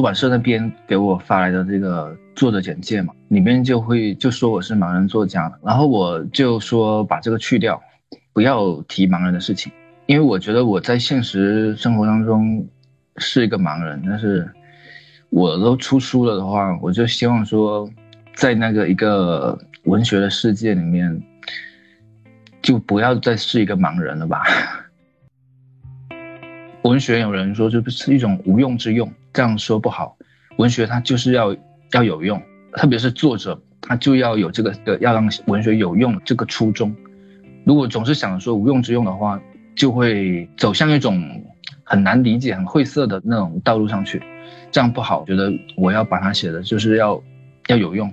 出版社那边给我发来的这个作者简介嘛，里面就会就说我是盲人作家，然后我就说把这个去掉，不要提盲人的事情，因为我觉得我在现实生活当中是一个盲人，但是我都出书了的话，我就希望说，在那个一个文学的世界里面，就不要再是一个盲人了吧。文学有人说就是一种无用之用，这样说不好。文学它就是要要有用，特别是作者，他就要有这个要让文学有用这个初衷。如果总是想说无用之用的话，就会走向一种很难理解、很晦涩的那种道路上去，这样不好。我觉得我要把它写的就是要要有用。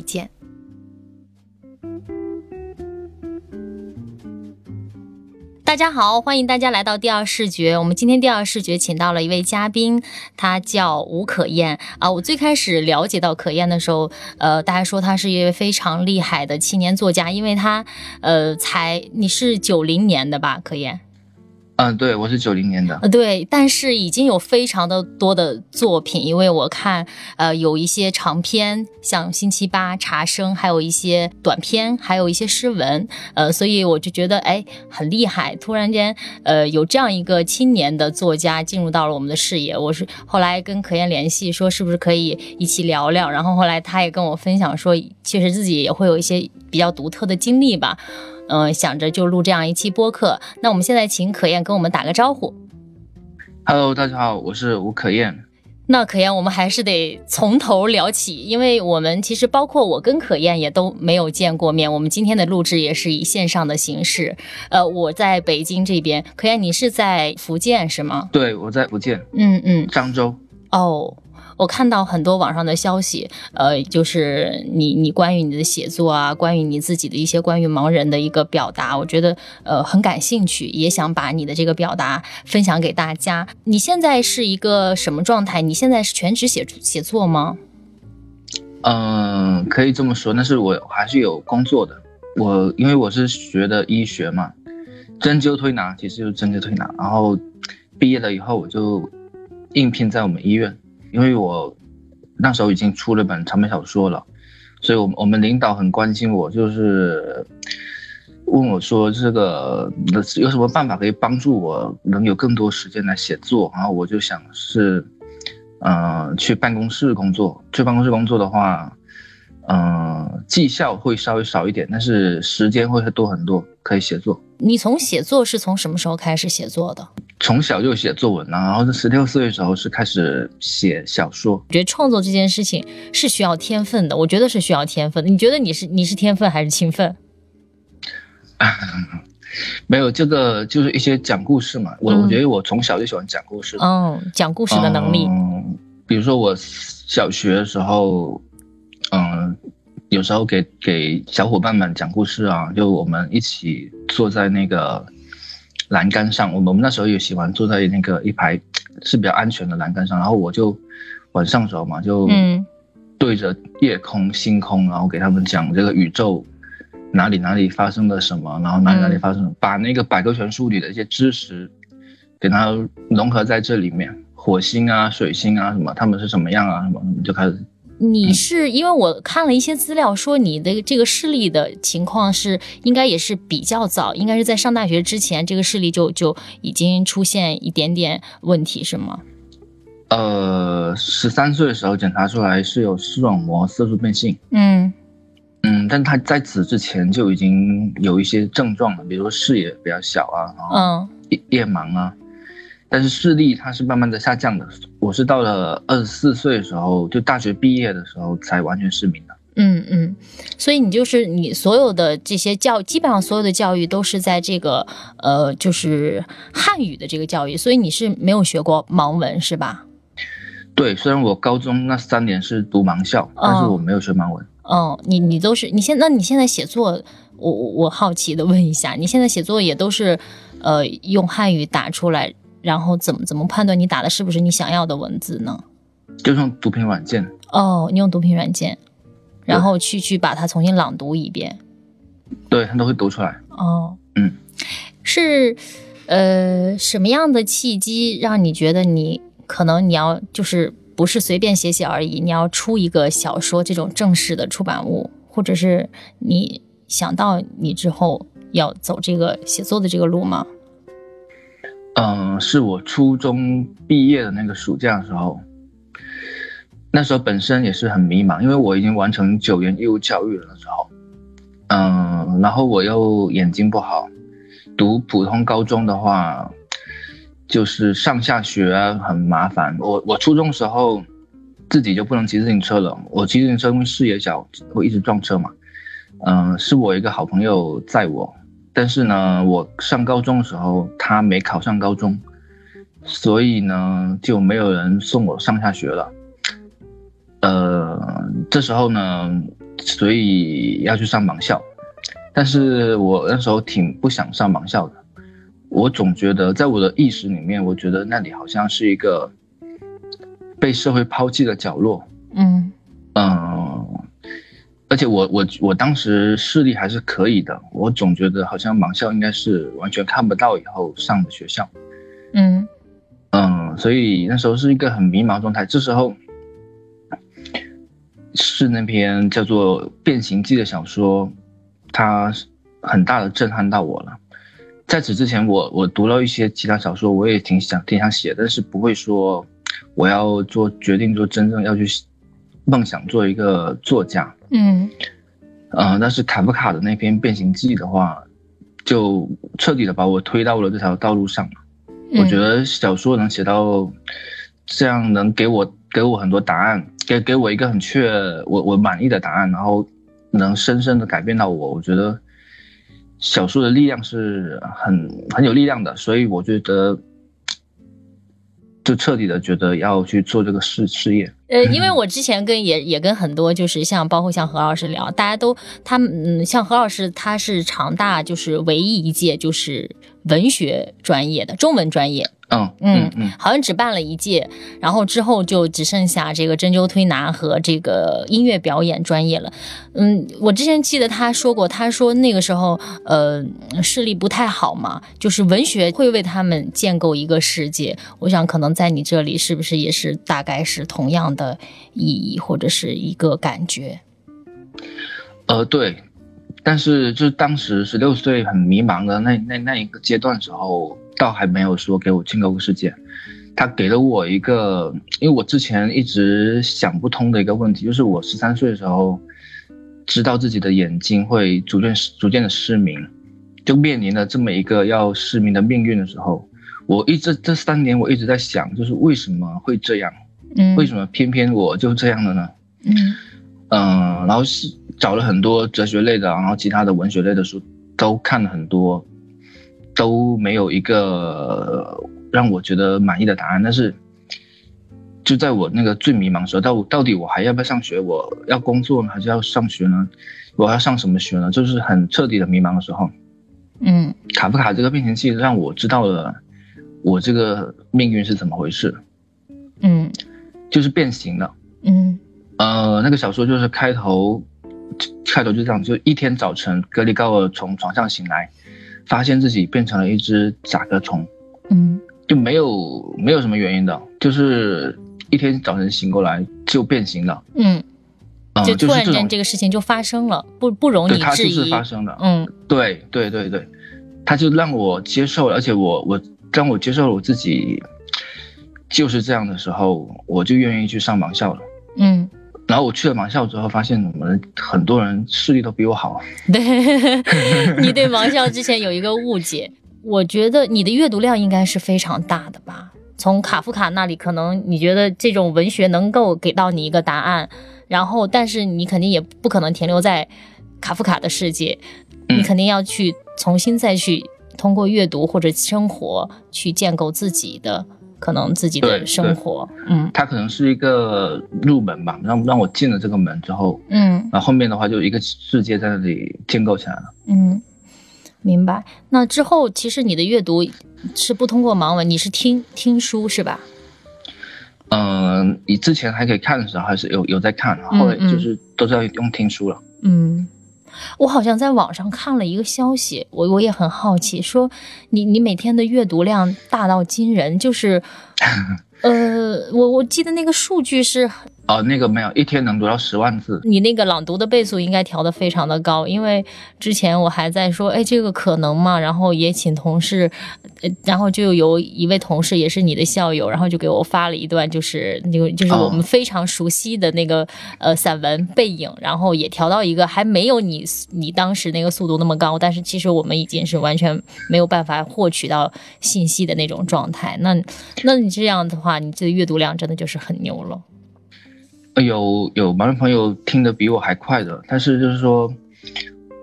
见。大家好，欢迎大家来到第二视觉。我们今天第二视觉请到了一位嘉宾，他叫吴可燕啊。我最开始了解到可燕的时候，呃，大家说他是一位非常厉害的青年作家，因为他，呃，才你是九零年的吧，可燕。嗯，对，我是九零年的。呃，对，但是已经有非常的多的作品，因为我看，呃，有一些长篇，像《星期八》《茶声》，还有一些短篇，还有一些诗文，呃，所以我就觉得，哎，很厉害。突然间，呃，有这样一个青年的作家进入到了我们的视野。我是后来跟可燕联系，说是不是可以一起聊聊。然后后来他也跟我分享说，确实自己也会有一些比较独特的经历吧。嗯，想着就录这样一期播客。那我们现在请可燕跟我们打个招呼。Hello，大家好，我是吴可燕。那可燕，我们还是得从头聊起，因为我们其实包括我跟可燕也都没有见过面。我们今天的录制也是以线上的形式。呃，我在北京这边，可燕，你是在福建是吗？对，我在福建。嗯嗯，漳州。哦。我看到很多网上的消息，呃，就是你你关于你的写作啊，关于你自己的一些关于盲人的一个表达，我觉得呃很感兴趣，也想把你的这个表达分享给大家。你现在是一个什么状态？你现在是全职写写作吗？嗯，可以这么说，但是我还是有工作的。我因为我是学的医学嘛，针灸推拿其实就是针灸推拿。然后毕业了以后，我就应聘在我们医院。因为我那时候已经出了本长篇小说了，所以，我我们领导很关心我，就是问我说：“这个有什么办法可以帮助我能有更多时间来写作？”然后我就想是，嗯，去办公室工作。去办公室工作的话，嗯，绩效会稍微少一点，但是时间会多很多，可以写作。你从写作是从什么时候开始写作的？从小就写作文了，然后在十六岁的时候是开始写小说。我觉得创作这件事情是需要天分的，我觉得是需要天分的。你觉得你是你是天分还是勤奋？没有这个，就是一些讲故事嘛。我我觉得我从小就喜欢讲故事。嗯，讲故事的能力。嗯，比如说我小学的时候，嗯，有时候给给小伙伴们讲故事啊，就我们一起坐在那个。栏杆上，我们我们那时候也喜欢坐在那个一排是比较安全的栏杆上，然后我就晚上时候嘛，就对着夜空星空，然后给他们讲这个宇宙哪里哪里发生了什么，然后哪里哪里发生，把那个百科全书里的一些知识给它融合在这里面，火星啊、水星啊什么，他们是什么样啊什么，就开始。你是因为我看了一些资料，说你的这个视力的情况是应该也是比较早，应该是在上大学之前，这个视力就就已经出现一点点问题，是吗？呃，十三岁的时候检查出来是有视网膜色素变性。嗯嗯，但他在此之前就已经有一些症状了，比如说视野比较小啊，然后嗯夜夜盲啊，但是视力它是慢慢的下降的。我是到了二十四岁的时候，就大学毕业的时候才完全失明的。嗯嗯，所以你就是你所有的这些教，基本上所有的教育都是在这个呃，就是汉语的这个教育，所以你是没有学过盲文是吧？对，虽然我高中那三年是读盲校，但是我没有学盲文。哦，你你都是你现那你现在写作，我我我好奇的问一下，你现在写作也都是呃用汉语打出来，然后怎么怎么判断你打的是不是你想要的文字呢？就用读屏软件。哦，你用读屏软件，然后去去把它重新朗读一遍。对，它都会读出来。哦，嗯，是呃什么样的契机让你觉得你可能你要就是不是随便写写而已，你要出一个小说这种正式的出版物，或者是你想到你之后要走这个写作的这个路吗？嗯、是我初中毕业的那个暑假的时候，那时候本身也是很迷茫，因为我已经完成九年义务教育了那时候，嗯，然后我又眼睛不好，读普通高中的话，就是上下学很麻烦。我我初中时候自己就不能骑自行车了，我骑自行车因为视野小会一直撞车嘛，嗯，是我一个好朋友载我，但是呢，我上高中的时候他没考上高中，所以呢就没有人送我上下学了。呃，这时候呢，所以要去上盲校，但是我那时候挺不想上盲校的，我总觉得在我的意识里面，我觉得那里好像是一个被社会抛弃的角落。嗯嗯，而且我我我当时视力还是可以的，我总觉得好像盲校应该是完全看不到以后上的学校。嗯嗯，所以那时候是一个很迷茫状态。这时候是那篇叫做《变形记》的小说，它很大的震撼到我了。在此之前我，我读了一些其他小说，我也挺想挺想写，但是不会说我要做决定，做真正要去梦想做一个作家。嗯啊、但是卡夫卡的那篇《变形记》的话，就彻底的把我推到了这条道路上。我觉得小说能写到这样，能给我给我很多答案，给给我一个很确我我满意的答案，然后能深深的改变到我。我觉得小说的力量是很很有力量的，所以我觉得就彻底的觉得要去做这个事事业。呃，因为我之前跟也也跟很多就是像包括像何老师聊，大家都他们嗯，像何老师他是长大就是唯一一届就是文学专业的中文专业，嗯嗯嗯嗯，好像只办了一届，然后之后就只剩下这个针灸推拿和这个音乐表演专业了。嗯，我之前记得他说过，他说那个时候呃视力不太好嘛，就是文学会为他们建构一个世界。我想可能在你这里是不是也是大概是同样的的意义或者是一个感觉？呃对，但是就是当时十六岁很迷茫的那那那一个阶段时候，倒还没有说给我建构个世界，他给了我一个，因为我之前一直想不通的一个问题，就是我十三岁的时候，知道自己的眼睛会逐渐逐渐的失明，就面临了这么一个要失明的命运的时候，我一直这三年我一直在想，就是为什么会这样？嗯，为什么偏偏我就这样了呢？嗯嗯，然后是找了很多哲学类的，然后其他的文学类的书都看了很多，都没有一个让我觉得满意的答案。但是就在我那个最迷茫的时候，到到底我还要不要上学？我要工作呢，还是要上学呢？我要上什么学呢？就是很彻底的迷茫的时候，嗯卡夫卡这个变形记让我知道了我这个命运是怎么回事，嗯就是变形了。嗯。呃，那个小说就是开头，开头就这样，就一天早晨，格里高尔从床上醒来，发现自己变成了一只甲壳虫，嗯。就没有没有什么原因的，就是一天早晨醒过来就变形了，嗯，嗯、就突然间这个事情就发生了，不不容对，你质它就是。发生的，嗯。对对对对，他就让我接受了，而且我我让我接受了我自己，就是这样的时候，我就愿意去上盲校了。嗯，然后我去了盲校之后，发现我们很多人视力都比我好。对，你对盲校之前有一个误解。我觉得你的阅读量应该是非常大的吧？从卡夫卡那里，可能你觉得这种文学能够给到你一个答案，然后，但是你肯定也不可能停留在卡夫卡的世界，你肯定要去重新再去通过阅读或者生活去建构自己的可能自己的生活。嗯，它可能是一个入门吧，让让我进了这个门之后，嗯，然后后面的话就一个世界在那里建构起来了。嗯。明白。那之后，其实你的阅读是不通过盲文，你是听听书是吧？嗯，你之前还可以看的时候，还是有有在看，后来就是都是要用听书了。嗯，我好像在网上看了一个消息，我我也很好奇，说你你每天的阅读量大到惊人，就是，呃，我我记得那个数据是。哦，那个没有，一天能读到十万字。你那个朗读的倍速应该调的非常的高，因为之前我还在说，哎，这个可能吗？然后也请同事，呃，然后就有一位同事也是你的校友，然后就给我发了一段，就是那个就是我们非常熟悉的那个呃散文《背影》，然后也调到一个还没有你你当时那个速度那么高，但是其实我们已经是完全没有办法获取到信息的那种状态。那那你这样的话，你这个阅读量真的就是很牛了。有有盲人朋友听得比我还快的，但是就是说，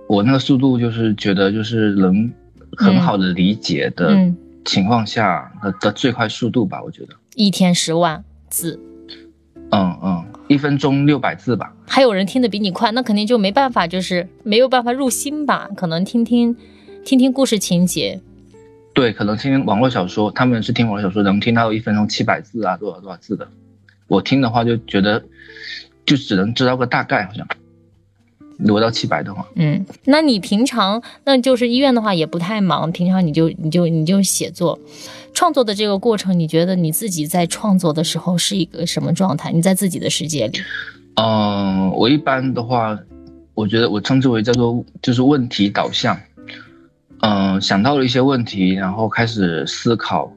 我那个速度就是觉得就是能很好的理解的情况下的的最快速度吧，我觉得一天十万字，嗯嗯，一分钟六百字吧。还有人听得比你快，那肯定就没办法，就是没有办法入心吧？可能听听听听故事情节，对，可能听网络小说，他们是听网络小说能听到一分钟七百字啊，多少多少字的。我听的话就觉得，就只能知道个大概，好像，挪到七百的话，嗯，那你平常那就是医院的话也不太忙，平常你就你就你就写作，创作的这个过程，你觉得你自己在创作的时候是一个什么状态？你在自己的世界里？嗯，我一般的话，我觉得我称之为叫做就是问题导向，嗯，想到了一些问题，然后开始思考，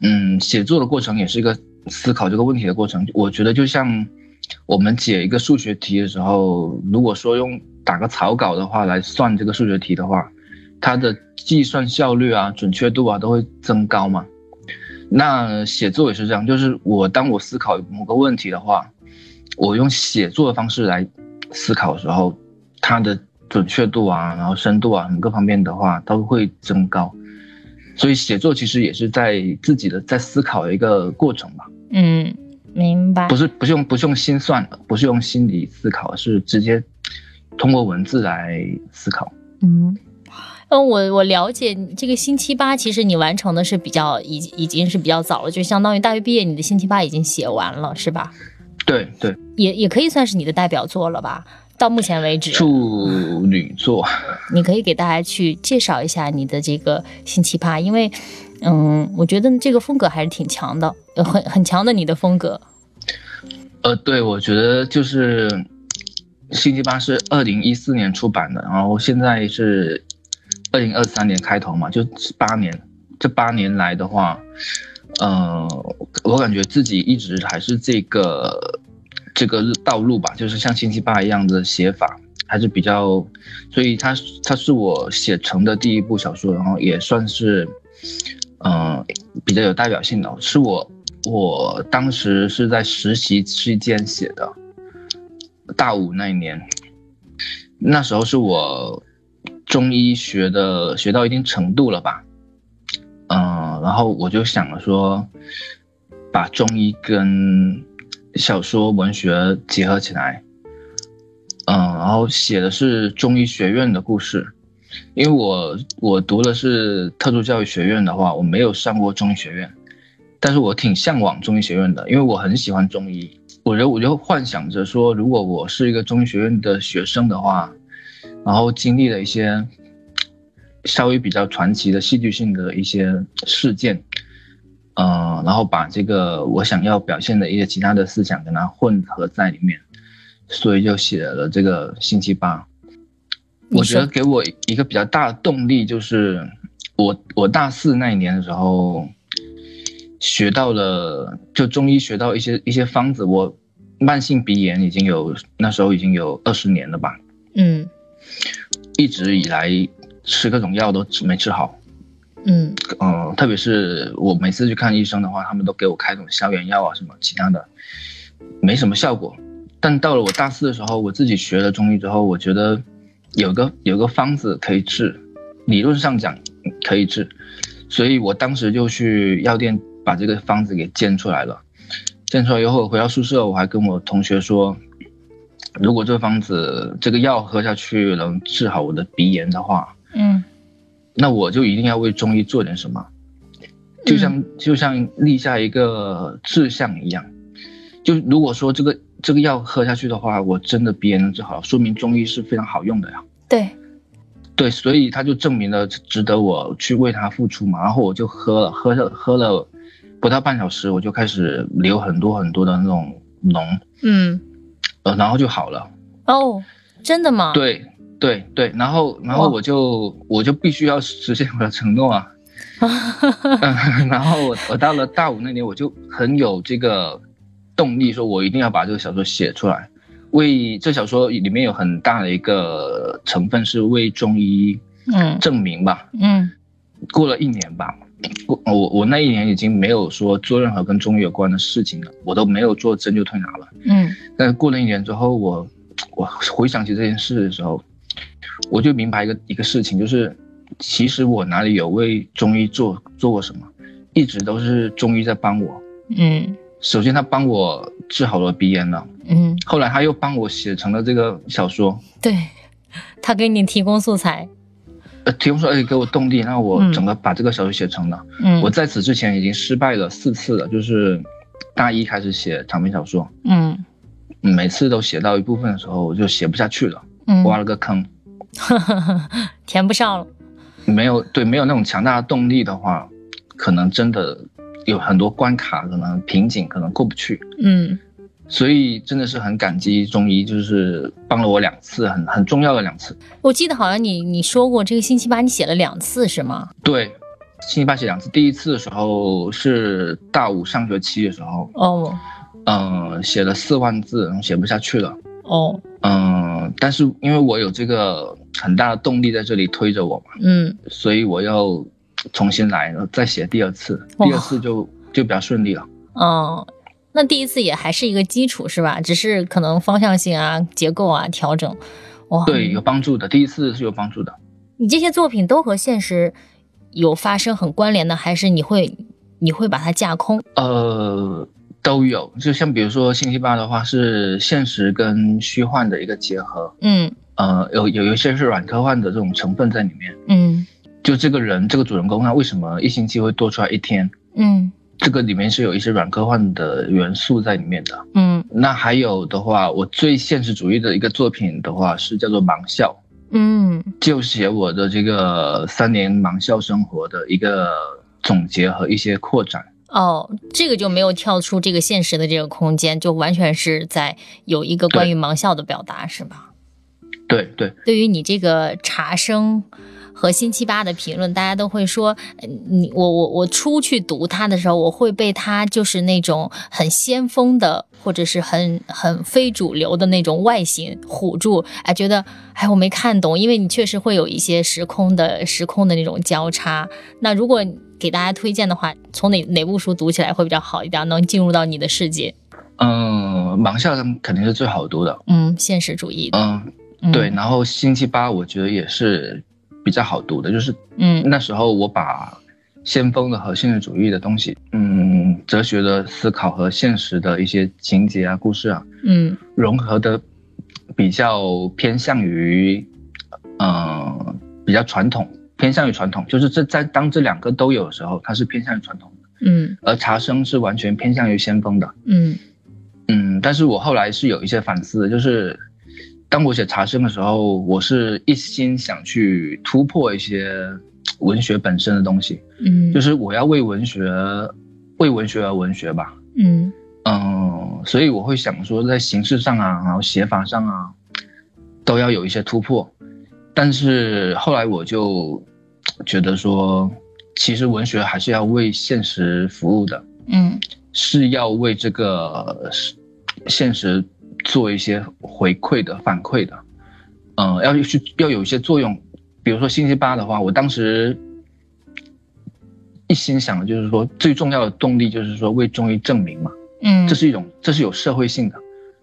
嗯，写作的过程也是一个。思考这个问题的过程，我觉得就像我们解一个数学题的时候，如果说用打个草稿的话来算这个数学题的话，它的计算效率啊、准确度啊都会增高嘛。那写作也是这样，就是我当我思考某个问题的话，我用写作的方式来思考的时候，它的准确度啊、然后深度啊各方面的话都会增高。所以写作其实也是在自己的在思考一个过程吧。嗯，明白。不是不是用不是用心算的，不是用心理思考，是直接通过文字来思考。嗯，嗯，我我了解这个星期八，其实你完成的是比较已已经是比较早了，就相当于大学毕业，你的星期八已经写完了，是吧？对对，也也可以算是你的代表作了吧。到目前为止，处女座，你可以给大家去介绍一下你的这个星期八，因为，嗯，我觉得这个风格还是挺强的，很很强的你的风格。呃，对，我觉得就是星期八是二零一四年出版的，然后现在是二零二三年开头嘛，就八年，这八年来的话，嗯，我感觉自己一直还是这个。这个道路吧，就是像星期八一样的写法，还是比较，所以它它是我写成的第一部小说，然后也算是，嗯，比较有代表性的，是我我当时是在实习期间写的，大五那一年，那时候是我中医学的学到一定程度了吧，嗯，然后我就想了说，把中医跟小说文学结合起来，嗯，然后写的是中医学院的故事，因为我我读的是特殊教育学院的话，我没有上过中医学院，但是我挺向往中医学院的，因为我很喜欢中医，我觉得我就幻想着说，如果我是一个中医学院的学生的话，然后经历了一些稍微比较传奇的戏剧性的一些事件。嗯，然后把这个我想要表现的一些其他的思想跟它混合在里面，所以就写了这个星期八。我觉得给我一个比较大的动力就是，我我大四那一年的时候，学到了就中医学到一些一些方子，我慢性鼻炎已经有那时候已经有二十年了吧，嗯一直以来吃各种药都吃没治好，嗯嗯，特别是我每次去看医生的话，他们都给我开那种消炎药啊什么其他的，没什么效果。但到了我大四的时候，我自己学了中医之后，我觉得有个有个方子可以治，理论上讲可以治，所以我当时就去药店把这个方子给煎出来了。煎出来以后回到宿舍，我还跟我同学说，如果这个方子这个药喝下去能治好我的鼻炎的话，嗯那我就一定要为中医做点什么，就像、就像立下一个志向一样。就如果说这个这个药喝下去的话，我真的鼻炎能治好，说明中医是非常好用的呀。对，对，所以他就证明了值得我去为他付出嘛。然后我就喝了，喝了喝了不到半小时，我就开始流很多很多的那种脓，嗯呃，然后就好了。哦，真的吗？，对对对，然后然后我就我就必须要实现我的承诺啊。嗯，然后我我到了大五那年，我就很有这个动力，说我一定要把这个小说写出来。为这小说里面有很大的一个成分是为中医嗯证明吧。嗯过了一年吧，过我我那一年已经没有说做任何跟中医有关的事情了，我都没有做针灸推拿了。嗯但是过了一年之后，我我回想起这件事的时候，我就明白一个一个事情，就是其实我哪里有为中医做做过什么，一直都是中医在帮我。嗯首先，他帮我治好了鼻炎了，嗯，后来他又帮我写成了这个小说，对，他给你提供素材。呃，提供说，哎，给我动力，让我嗯整个把这个小说写成了。嗯，我在此之前已经失败了四次了，就是大一开始写长篇小说，嗯嗯每次都写到一部分的时候，我就写不下去了，嗯，挖了个坑。填不上了。没有对没有那种强大的动力的话，可能真的有很多关卡，可能瓶颈可能过不去。嗯所以真的是很感激中医，就是帮了我两次，很很重要的两次。我记得好像你你说过这个星期八你写了两次是吗？对，星期八写两次，第一次的时候是大五上学期的时候，哦嗯、写了四万字，然后写不下去了。哦嗯，但是因为我有这个很大的动力在这里推着我嘛，嗯所以我又重新来，然后再写第二次，第二次就就比较顺利了。嗯，那第一次也还是一个基础是吧？只是可能方向性啊、结构啊调整。哇，对，有帮助的，第一次是有帮助的。你这些作品都和现实有发生很关联的，还是你会你会把它架空？呃，都有，就像比如说星期八的话，是现实跟虚幻的一个结合，嗯呃，有有一些是软科幻的这种成分在里面。嗯就这个人，这个主人公，他为什么一星期会多出来一天？嗯这个里面是有一些软科幻的元素在里面的。嗯那还有的话，我最现实主义的一个作品的话是叫做《盲校嗯》，就写我的这个三年盲校生活的一个总结和一些扩展。哦，这个就没有跳出这个现实的这个空间，就完全是在有一个关于盲校的表达，是吧？对对，对于你这个茶生和星期八的评论，大家都会说，呃你我我我出去读它的时候，我会被它就是那种很先锋的，或者是很很非主流的那种外形唬住，哎，觉得哎我没看懂，因为你确实会有一些时空的时空的那种交叉。那如果给大家推荐的话，从哪哪部书读起来会比较好一点，能进入到你的世界？嗯，盲校他们肯定是最好读的。嗯，现实主义的，嗯，嗯对，，然后星期八我觉得也是比较好读的，就是嗯。那时候我把先锋的和现实主义的东西，嗯，哲学的思考和现实的一些情节啊、故事啊，嗯。融合的比较偏向于，呃，比较传统，偏向于传统，就是这在当这两个都有的时候，它是偏向于传统的，嗯。而茶生是完全偏向于先锋的。嗯。嗯，但是我后来是有一些反思的，就是当我写茶生的时候，我是一心想去突破一些文学本身的东西，嗯，就是我要为文学，为文学而文学吧。嗯嗯，所以我会想说，在形式上啊，然后写法上啊，都要有一些突破。但是后来我就觉得说，其实文学还是要为现实服务的。嗯是要为这个现实做一些回馈的反馈的，嗯、要去要有一些作用。比如说星期八的话，我当时一心想的就是说，最重要的动力就是说为中医证明嘛，嗯，这是一种这是有社会性的，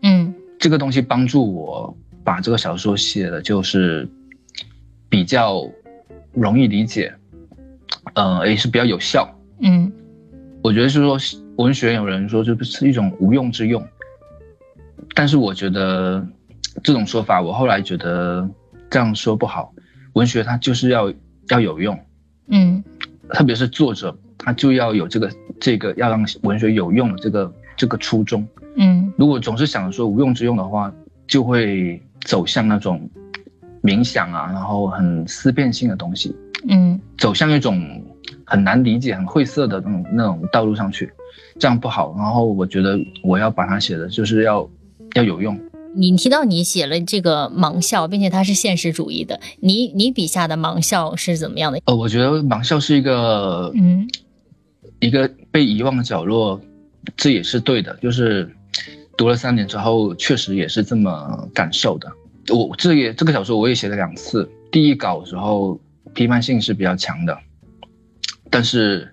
嗯。这个东西帮助我把这个小说写的就是比较容易理解，呃，也是比较有效。嗯。我觉得是说文学有人说这是一种无用之用，但是我觉得这种说法，我后来觉得这样说不好。文学它就是要要有用，嗯特别是作者他就要有这个这个要让文学有用的这个这个初衷。嗯如果总是想说无用之用的话，就会走向那种冥想啊，然后很思辨性的东西，嗯走向一种很难理解、很晦涩的那种那种道路上去，这样不好。然后我觉得我要把它写的就是要要有用。你提到你写了这个盲校，并且它是现实主义的，你你笔下的盲校是怎么样的？呃，我觉得盲校是一个嗯一个被遗忘的角落，这也是对的。就是读了三年之后，确实也是这么感受的。我这也这个小说我也写了两次，第一稿的时候批判性是比较强的，但是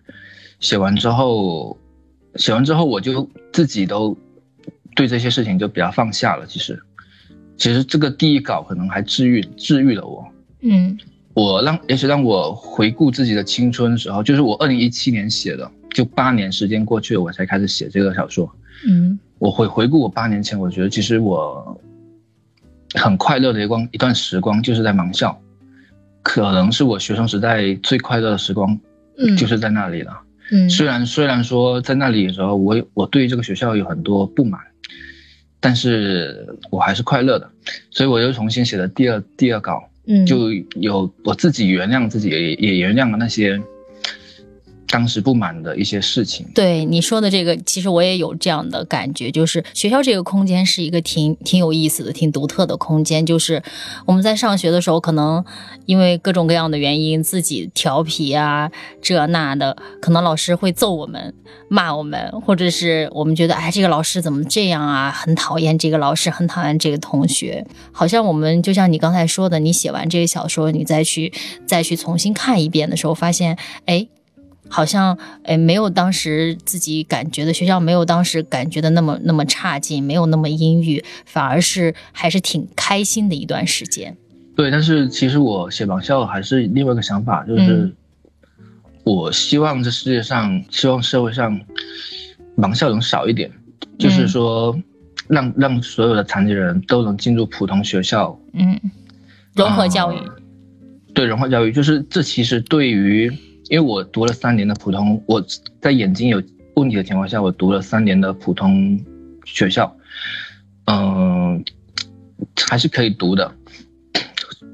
写完之后，写完之后我就自己都对这些事情就比较放下了。其实，其实这个第一稿可能还治愈治愈了我。嗯我让也许让我回顾自己的青春的时候，就是我二零一七年写的，就八年时间过去了，我才开始写这个小说。嗯我回回顾我八年前，我觉得其实我很快乐的一光一段时光，就是在盲校，可能是我学生时代最快乐的时光，嗯，就是在那里了。嗯虽然虽然说在那里的时候，我有我对这个学校有很多不满，但是我还是快乐的，所以我又重新写了第二第二稿，嗯。就有我自己原谅自己，也也原谅了那些当时不满的一些事情。对你说的这个，其实我也有这样的感觉，就是学校这个空间是一个挺挺有意思的、挺独特的空间。就是我们在上学的时候，可能因为各种各样的原因，自己调皮啊，这那的，可能老师会揍我们、骂我们，或者是我们觉得，哎，这个老师怎么这样啊？很讨厌这个老师，很讨厌这个同学。好像我们就像你刚才说的，你写完这个小说，你再去再去重新看一遍的时候，发现，哎。好像哎没有当时自己感觉的学校没有当时感觉的那么那么差劲，没有那么阴郁，反而是还是挺开心的一段时间。对，但是其实我写盲校还是另外一个想法，就是嗯。我希望这世界上，希望社会上盲校能少一点，就是说让让所有的残疾人都能进入普通学校，嗯，融合教育，啊对融合教育，就是这其实对于，因为我读了三年的普通，我在眼睛有问题的情况下，我读了三年的普通学校，嗯、还是可以读的，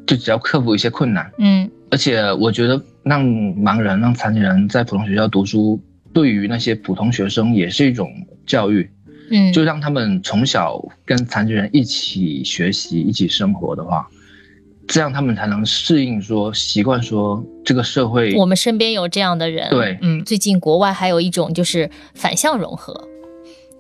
就只要克服一些困难。嗯而且我觉得让盲人、让残疾人在普通学校读书，对于那些普通学生也是一种教育，嗯，就让他们从小跟残疾人一起学习、一起生活的话，这样他们才能适应说、习惯说这个社会。我们身边有这样的人。对嗯，最近国外还有一种就是反向融合，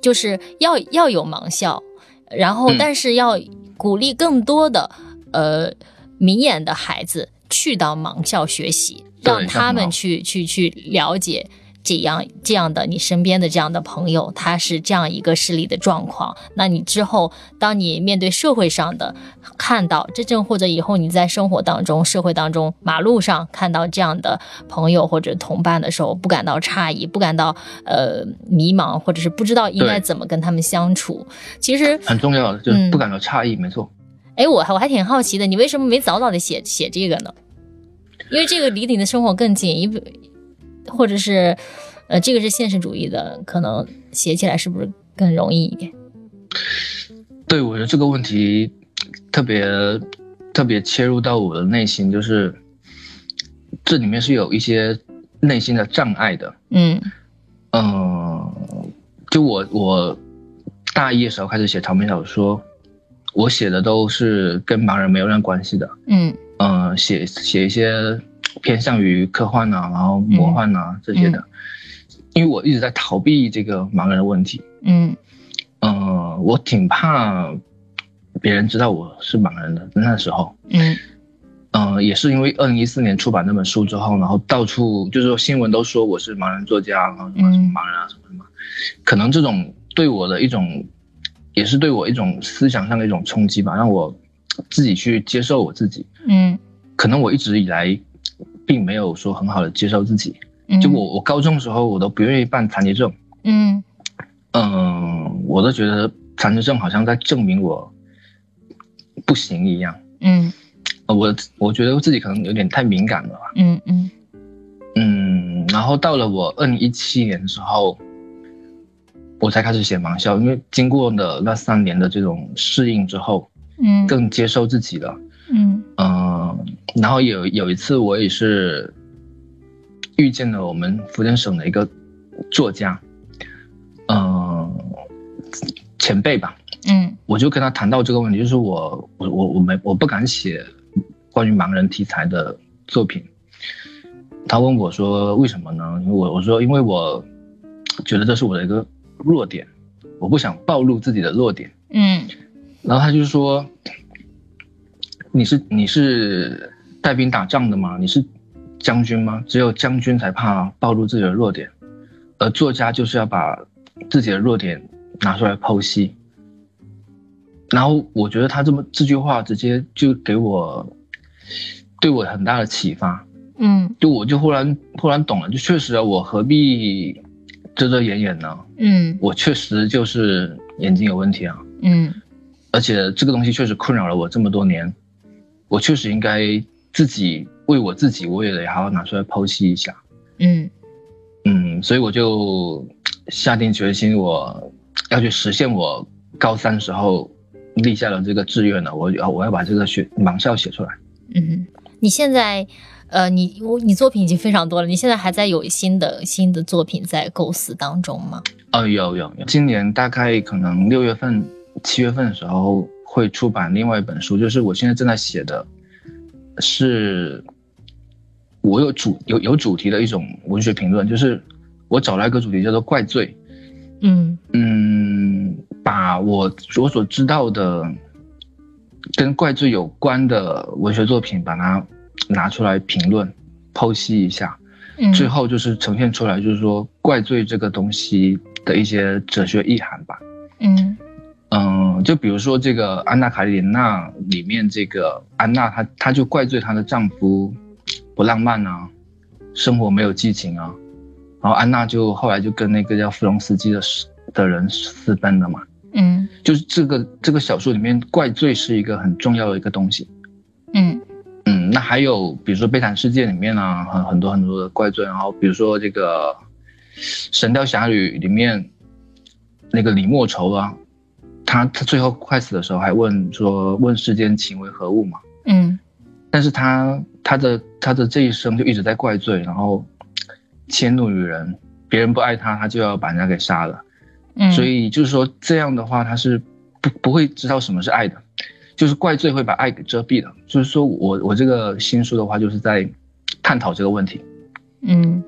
就是要要有盲校，然后嗯但是要鼓励更多的呃明眼的孩子去到盲校学习，让他们去去去了解。这样这样的你身边的这样的朋友，他是这样一个视力的状况。那你之后，当你面对社会上的看到真正或者以后你在生活当中、社会当中、马路上看到这样的朋友或者同伴的时候，不感到诧异，不感到呃迷茫，或者是不知道应该怎么跟他们相处。其实，很重要的，就是嗯不感到诧异，没错。哎，我还我还挺好奇的，你为什么没早早的写写这个呢？因为这个离你的生活更近，一或者是呃，这个是现实主义的，可能写起来是不是更容易一点？对，我觉得这个问题特别特别切入到我的内心，就是这里面是有一些内心的障碍的。嗯嗯，就我我大一的时候开始写长篇小说，我写的都是跟盲人没有任何关系的。嗯嗯，写写一些偏向于科幻啊，然后魔幻啊、这些的。因为我一直在逃避这个盲人的问题，嗯。呃、我挺怕别人知道我是盲人的。那时候，嗯。嗯、也是因为二零一四年出版那本书之后，然后到处就是说新闻都说我是盲人作家，然后什么嗯什么盲人啊什么什么，可能这种对我的一种，也是对我一种思想上的一种冲击吧，让我自己去接受我自己。嗯。可能我一直以来并没有说很好的接受自己，嗯，就我我高中的时候我都不愿意办残疾证，嗯。嗯，我都觉得残疾证好像在证明我不行一样。嗯。呃我我觉得自己可能有点太敏感了吧。嗯嗯。嗯，然后到了我二零一七年的时候，我才开始写盲校，因为经过了那三年的这种适应之后，嗯。更接受自己了。嗯嗯，然后有有一次我也是遇见了我们福建省的一个作家，嗯，前辈吧，嗯我就跟他谈到这个问题，就是我我我我没我不敢写关于盲人题材的作品。他问我说为什么呢？因为我我说因为我觉得这是我的一个弱点，我不想暴露自己的弱点。嗯然后他就说：“你是你是带兵打仗的吗？你是将军吗？只有将军才怕暴露自己的弱点，而作家就是要把自己的弱点拿出来剖析。”然后我觉得他这么这句话直接就给我对我很大的启发，嗯就我就忽然忽然懂了，就确实啊，我何必遮遮掩掩呢？嗯我确实就是眼睛有问题啊。嗯而且这个东西确实困扰了我这么多年，我确实应该自己为我自己，我也得好好拿出来剖析一下。嗯嗯，所以我就下定决心，我要去实现我高三时候立下的这个志愿了。我要我要把这个学盲校写出来。嗯，你现在。呃，你我你作品已经非常多了，你现在还在有新的新的作品在构思当中吗？哦，有有有，今年大概可能六月份、七月份的时候会出版另外一本书，就是我现在正在写的，是我有主有有主题的一种文学评论，就是我找了一个主题叫做怪罪，嗯嗯，把我我所知道的跟怪罪有关的文学作品，把它拿出来评论、剖析一下。嗯，最后就是呈现出来，就是说怪罪这个东西的一些哲学意涵吧。嗯嗯，就比如说这个《安娜卡列尼娜》里面，这个安娜她她就怪罪她的丈夫不浪漫啊，生活没有激情啊，然后安娜就后来就跟那个叫弗隆斯基的的人私奔了嘛。嗯就是这个这个小说里面，怪罪是一个很重要的一个东西。嗯嗯，那还有比如说《悲惨世界》里面啊，很很多很多的怪罪，然后比如说这个《神雕侠侣》里面那个李莫愁啊，他他最后快死的时候还问说问世间情为何物嘛，嗯但是他他的他的这一生就一直在怪罪，然后迁怒于人，别人不爱他，他就要把人家给杀了。嗯，所以就是说这样的话，他是不不会知道什么是爱的，就是怪罪会把爱给遮蔽的。就是说我我这个新书的话，就是在探讨这个问题。嗯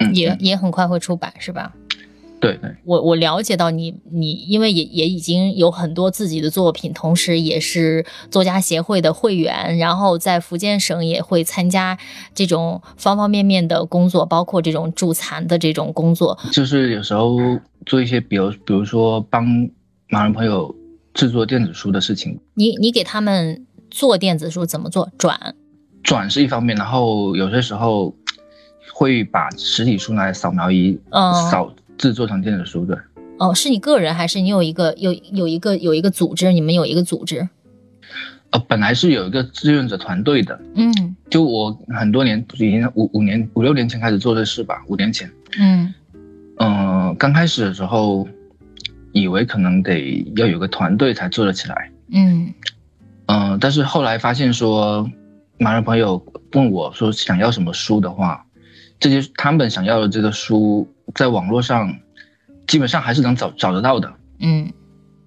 嗯，也嗯也很快会出版是吧？对对，我我了解到你你因为也也已经有很多自己的作品，同时也是作家协会的会员，然后在福建省也会参加这种方方面面的工作，包括这种助残的这种工作。就是有时候做一些，比如比如说帮盲人朋友制作电子书的事情，你你给他们做电子书怎么做？转转是一方面，然后有些时候会把实体书拿来扫描仪嗯扫制作成电子书。对，哦，是你个人还是你有一个有有一个有一个组织？你们有一个组织？呃，本来是有一个志愿者团队的，嗯就我很多年已经五五年五六年前开始做这事吧，五年前。嗯嗯，刚开始的时候，以为可能得要有个团队才做得起来。嗯嗯，但是后来发现说，盲人朋友问我说想要什么书的话，这些他们想要的这个书，在网络上基本上还是能找找得到的。嗯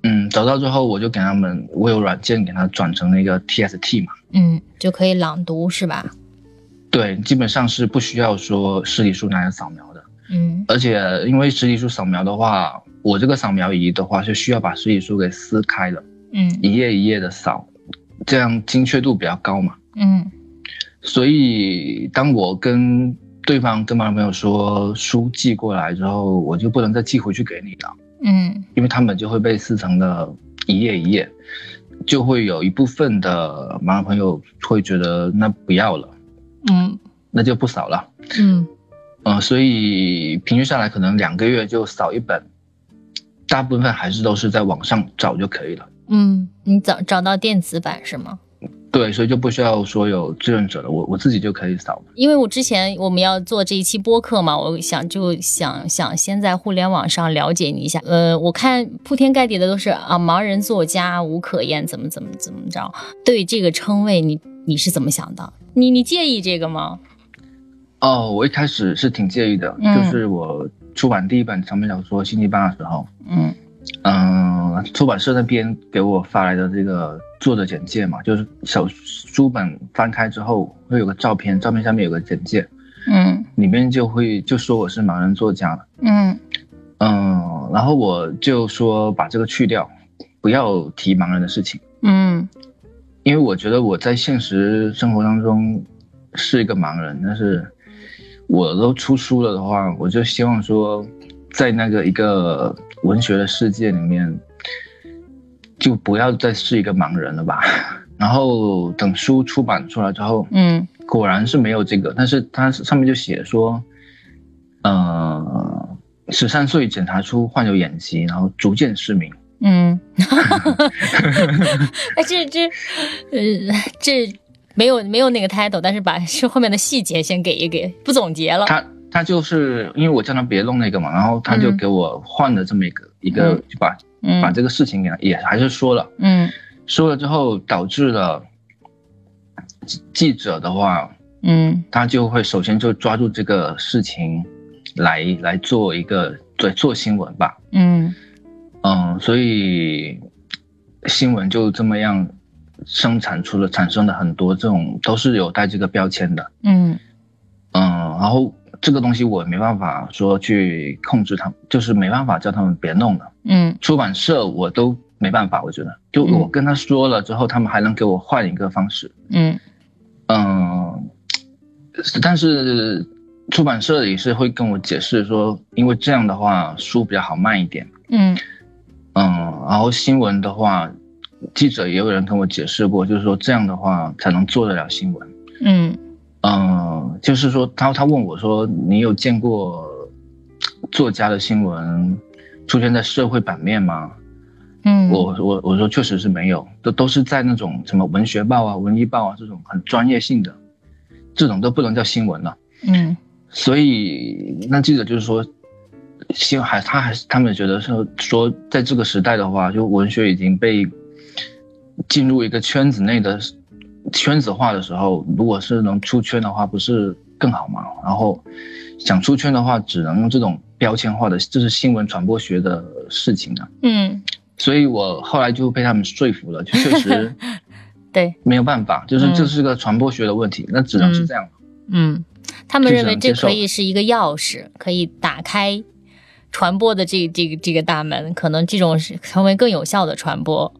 嗯，找到之后我就给他们，我有软件给他转成那个 TST 嘛。嗯，就可以朗读是吧？对，基本上是不需要说实体书拿来扫描的。嗯而且因为实体书扫描的话，我这个扫描仪的话是需要把实体书给撕开的，嗯一页一页的扫，这样精确度比较高嘛。嗯所以当我跟对方跟盲人朋友说书寄过来之后，我就不能再寄回去给你了，嗯因为他们就会被撕成了一页一页，就会有一部分的盲人朋友会觉得那不要了，嗯那就不扫了。嗯呃、所以平均下来可能两个月就扫一本，大部分还是都是在网上找就可以了。嗯，你找找到电子版是吗？对，所以就不需要说有志愿者了，我我自己就可以扫。因为我之前我们要做这一期播客嘛，我想就想想先在互联网上了解你一下。呃，我看铺天盖地的都是啊，盲人作家吴可燕怎么怎么怎么着。对这个称谓你你是怎么想的？你你介意这个吗？哦，我一开始是挺介意的，嗯就是我出版第一本长篇小说《星期八》的时候，嗯嗯、出版社那边给我发来的这个作者简介嘛，就是小书本翻开之后会有个照片，照片下面有个简介，嗯里面就会就说我是盲人作家了。嗯嗯，然后我就说把这个去掉，不要提盲人的事情，嗯因为我觉得我在现实生活当中是一个盲人，但是我都出书了的话，我就希望说，在那个一个文学的世界里面，就不要再是一个盲人了吧。然后等书出版出来之后，嗯果然是没有这个，但是它上面就写说，呃，十三岁检查出患有眼疾，然后逐渐失明。嗯，哎，这这呃这没有没有那个 title，但是把是后面的细节先给一给，不总结了。他他就是因为我叫他别弄那个嘛，然后他就嗯。给我换了这么一个、一个嗯，就把嗯。把这个事情给也还是说了，嗯。说了之后导致了记记者的话，嗯。他就会首先就抓住这个事情来来做一个对做新闻吧，嗯。嗯，所以新闻就这么样生产出了产生了很多这种都是有带这个标签的，嗯。嗯，然后这个东西我没办法说去控制他们，就是没办法叫他们别弄了。嗯出版社我都没办法，我觉得，就嗯我跟他说了之后，他们还能给我换一个方式。嗯嗯，但是出版社也是会跟我解释说，因为这样的话书比较好卖一点。嗯嗯，然后新闻的话，记者也有人跟我解释过，就是说这样的话才能做得了新闻。嗯嗯，就是说他他问我说，你有见过作家的新闻出现在社会版面吗？嗯，我我我说确实是没有，都都是在那种什么文学报啊、文艺报啊这种很专业性的，这种都不能叫新闻了。嗯所以那记者就是说，新还他还是他们觉得说说在这个时代的话，就文学已经被进入一个圈子内的圈子化的时候，如果是能出圈的话，不是更好吗？然后想出圈的话，只能用这种标签化的，这是新闻传播学的事情啊。嗯，所以我后来就被他们说服了，就确实 对，没有办法，就是嗯这是个传播学的问题，那只能是这样。嗯，他们认为这可以是一个钥匙，可以打开传播的这这个这个大门，可能这种是成为更有效的传播。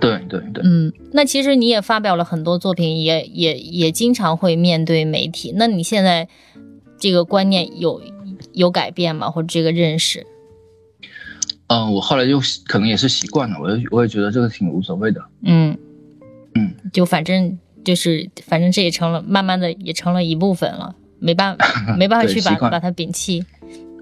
对对对，嗯，那其实你也发表了很多作品，也也也经常会面对媒体。那你现在这个观念有有改变吗？或者这个认识？嗯、我后来就可能也是习惯了，我就我也觉得这个挺无所谓的。嗯嗯，就反正就是反正这也成了慢慢的也成了一部分了，没办法 没办法去把把它摒弃。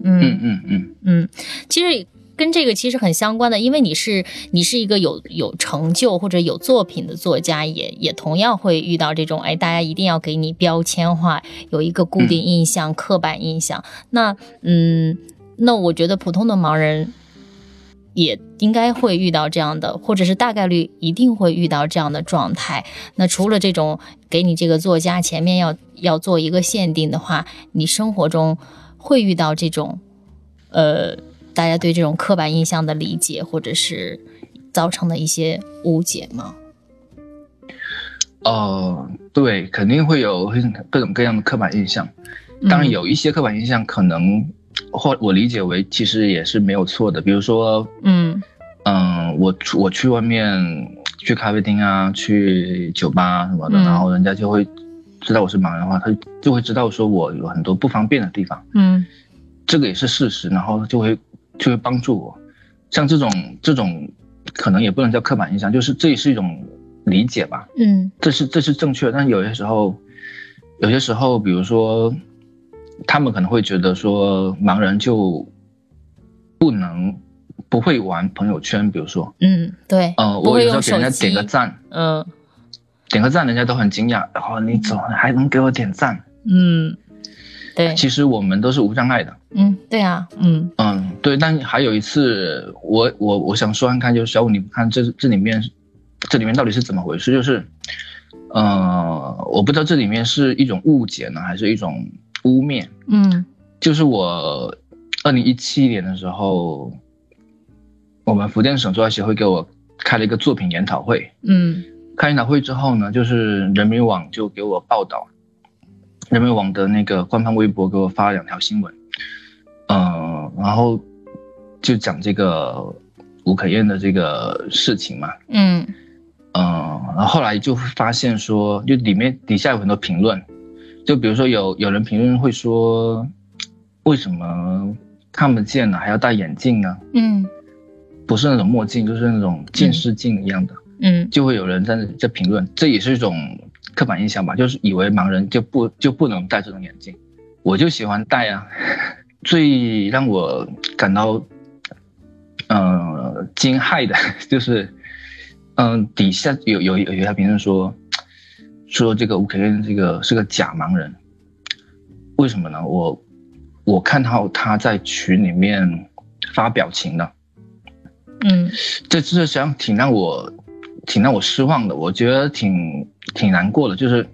嗯嗯嗯嗯，嗯，其实跟这个其实很相关的，因为你是你是一个有有成就或者有作品的作家，也也同样会遇到这种哎，大家一定要给你标签化，有一个固定印象、刻板印象。那嗯，那我觉得普通的盲人。也应该会遇到这样的，或者是大概率一定会遇到这样的状态。那除了这种给你这个作家前面要要做一个限定的话，你生活中会遇到这种，呃，大家对这种刻板印象的理解，或者是造成的一些误解吗？呃，对，肯定会有各种各样的刻板印象。当然，有一些刻板印象可能或我理解为其实也是没有错的。比如说，嗯嗯，我出我去外面去咖啡厅啊，去酒吧什么的，嗯然后人家就会知道我是盲人的话，他就会知道说我有很多不方便的地方，嗯这个也是事实，然后就会就会帮助我。像这种这种可能也不能叫刻板印象，就是这也是一种理解吧。嗯这是这是正确的，但有些时候，有些时候，比如说，他们可能会觉得说盲人就不能不会玩朋友圈，比如说，嗯，对，呃，我有时候给人家点个，赞，嗯点个赞，人家都很惊讶，然后你怎么还能给我点赞？嗯，对，其实我们都是无障碍的，嗯对啊，嗯嗯，对。但还有一次，我我我想说看看，就是小五，你看这这里面这里面到底是怎么回事？就是，呃，我不知道这里面是一种误解呢，还是一种污蔑。嗯就是我二零一七年的时候，我们福建省作家协会给我开了一个作品研讨会。嗯开研讨会之后呢，就是人民网就给我报道，人民网的那个官方微博给我发了两条新闻，呃，然后就讲这个吴可燕的这个事情嘛，嗯。嗯，然后后来就发现说，就里面底下有很多评论，就比如说有有人评论会说，为什么看不见了还要戴眼镜呢？嗯。不是那种墨镜，就是那种近视镜一样的，嗯。就会有人在在评论，这也是一种刻板印象吧，就是以为盲人就不就不能戴这种眼镜，我就喜欢戴啊。最让我感到呃惊骇的 就是，嗯、底下有有有一条评论说，说这个吴可燕这个是个假盲人，为什么呢？我我看到他在群里面发表情的，嗯这这实际上挺让我挺让我失望的，我觉得挺挺难过的。就是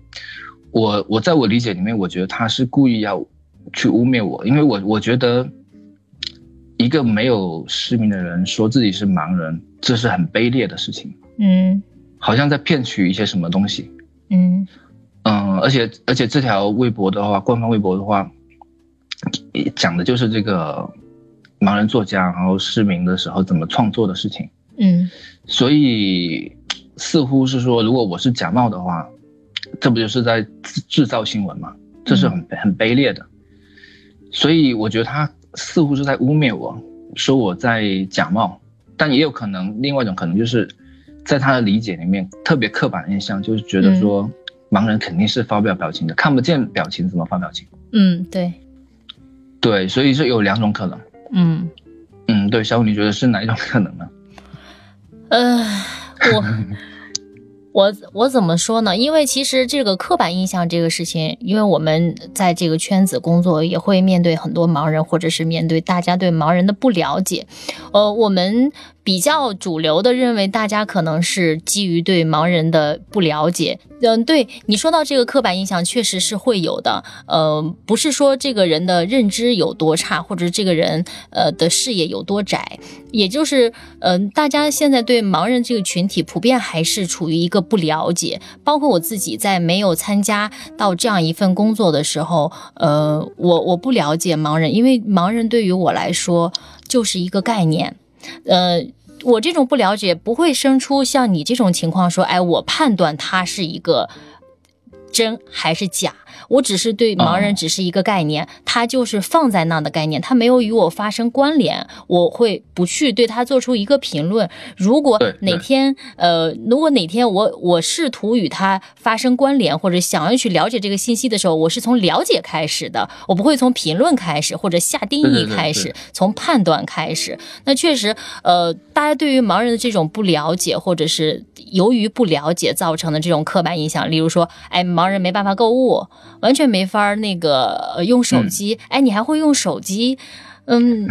我我在我理解里面，我觉得他是故意要去污蔑我，因为我我觉得一个没有失明的人说自己是盲人，这是很卑劣的事情，嗯好像在骗取一些什么东西。嗯嗯，而且而且这条微博的话，官方微博的话，讲的就是这个盲人作家，然后失明的时候怎么创作的事情。嗯所以似乎是说，如果我是假冒的话，这不就是在制制造新闻吗？这是很很卑劣的。所以我觉得他似乎是在污蔑我，说我在假冒，但也有可能另外一种可能就是，在他的理解里面特别刻板印象，就是觉得说盲人肯定是发不了表情的，看不见表情怎么发表情？嗯，对，对，所以是有两种可能。嗯嗯，对，小五你觉得是哪一种可能呢？呃，我我我怎么说呢？因为其实这个刻板印象这个事情，因为我们在这个圈子工作，也会面对很多盲人，或者是面对大家对盲人的不了解。呃，我们比较主流的认为，大家可能是基于对盲人的不了解。嗯，对你说到这个刻板印象，确实是会有的。呃，不是说这个人的认知有多差，或者这个人呃的视野有多窄，也就是嗯、大家现在对盲人这个群体普遍还是处于一个不了解。包括我自己在没有参加到这样一份工作的时候，呃，我我不了解盲人，因为盲人对于我来说就是一个概念，呃。我这种不了解不会生出像你这种情况，说，哎，我判断他是一个真还是假。我只是对盲人只是一个概念，它就是放在那的概念，它没有与我发生关联，我会不去对它做出一个评论。如果哪天，呃，如果哪天我我试图与它发生关联，或者想要去了解这个信息的时候，我是从了解开始的，我不会从评论开始或者下定义开始，从判断开始。那确实，呃，大家对于盲人的这种不了解，或者是由于不了解造成的这种刻板印象，例如说，哎，盲人没办法购物。完全没法那个、呃、用手机，哎，你还会用手机？嗯，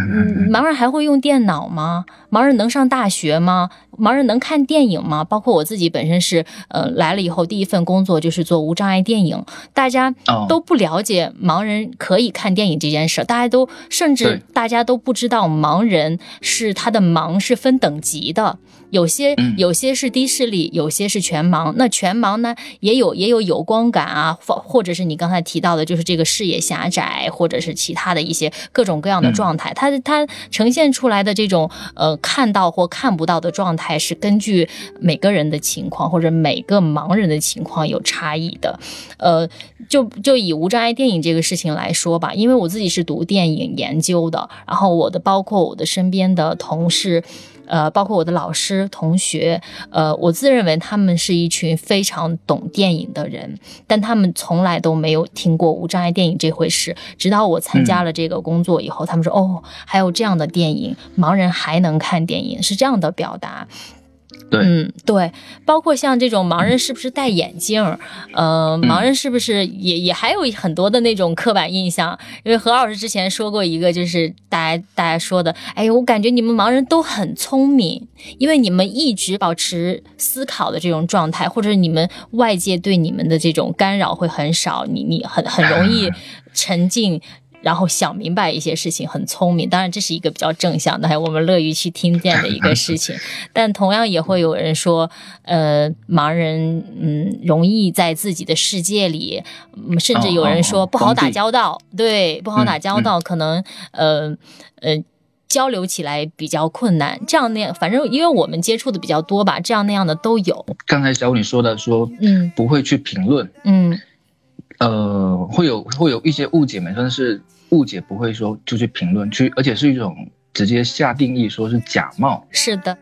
盲人还会用电脑吗？盲人能上大学吗？盲人能看电影吗？包括我自己本身是，呃，来了以后第一份工作就是做无障碍电影，大家都不了解盲人可以看电影这件事，大家都甚至大家都不知道盲人是他的盲是分等级的。有些有些是低视力，有些是全盲。那全盲呢，也有也有有光感啊，或或者是你刚才提到的，就是这个视野狭窄，或者是其他的一些各种各样的状态。它它呈现出来的这种呃看到或看不到的状态，是根据每个人的情况或者每个盲人的情况有差异的。呃，就就以无障碍电影这个事情来说吧，因为我自己是读电影研究的，然后我的包括我的身边的同事。呃，包括我的老师、同学，呃，我自认为他们是一群非常懂电影的人，但他们从来都没有听过无障碍电影这回事。直到我参加了这个工作以后，他们说：“哦，还有这样的电影，盲人还能看电影，是这样的表达。”嗯，对，包括像这种盲人是不是戴眼镜？呃，盲人是不是也也还有很多的那种刻板印象？因为何老师之前说过一个，就是大家大家说的，哎呦，我感觉你们盲人都很聪明，因为你们一直保持思考的这种状态，或者你们外界对你们的这种干扰会很少，你你很很容易 沉浸。然后想明白一些事情，很聪明。当然，这是一个比较正向的，我们乐于去听见的一个 事情。但同样也会有人说，呃，盲人嗯容易在自己的世界里，甚至有人说不好打交道。对，不好打交道，可能呃呃交流起来比较困难。这样那样，反正因为我们接触的比较多吧，这样那样的都有。刚才小五你说的说，嗯，不会去评论，嗯。呃，会有会有一些误解没？但是误解不会说就去评论去，而且是一种直接下定义，说是假冒。是的。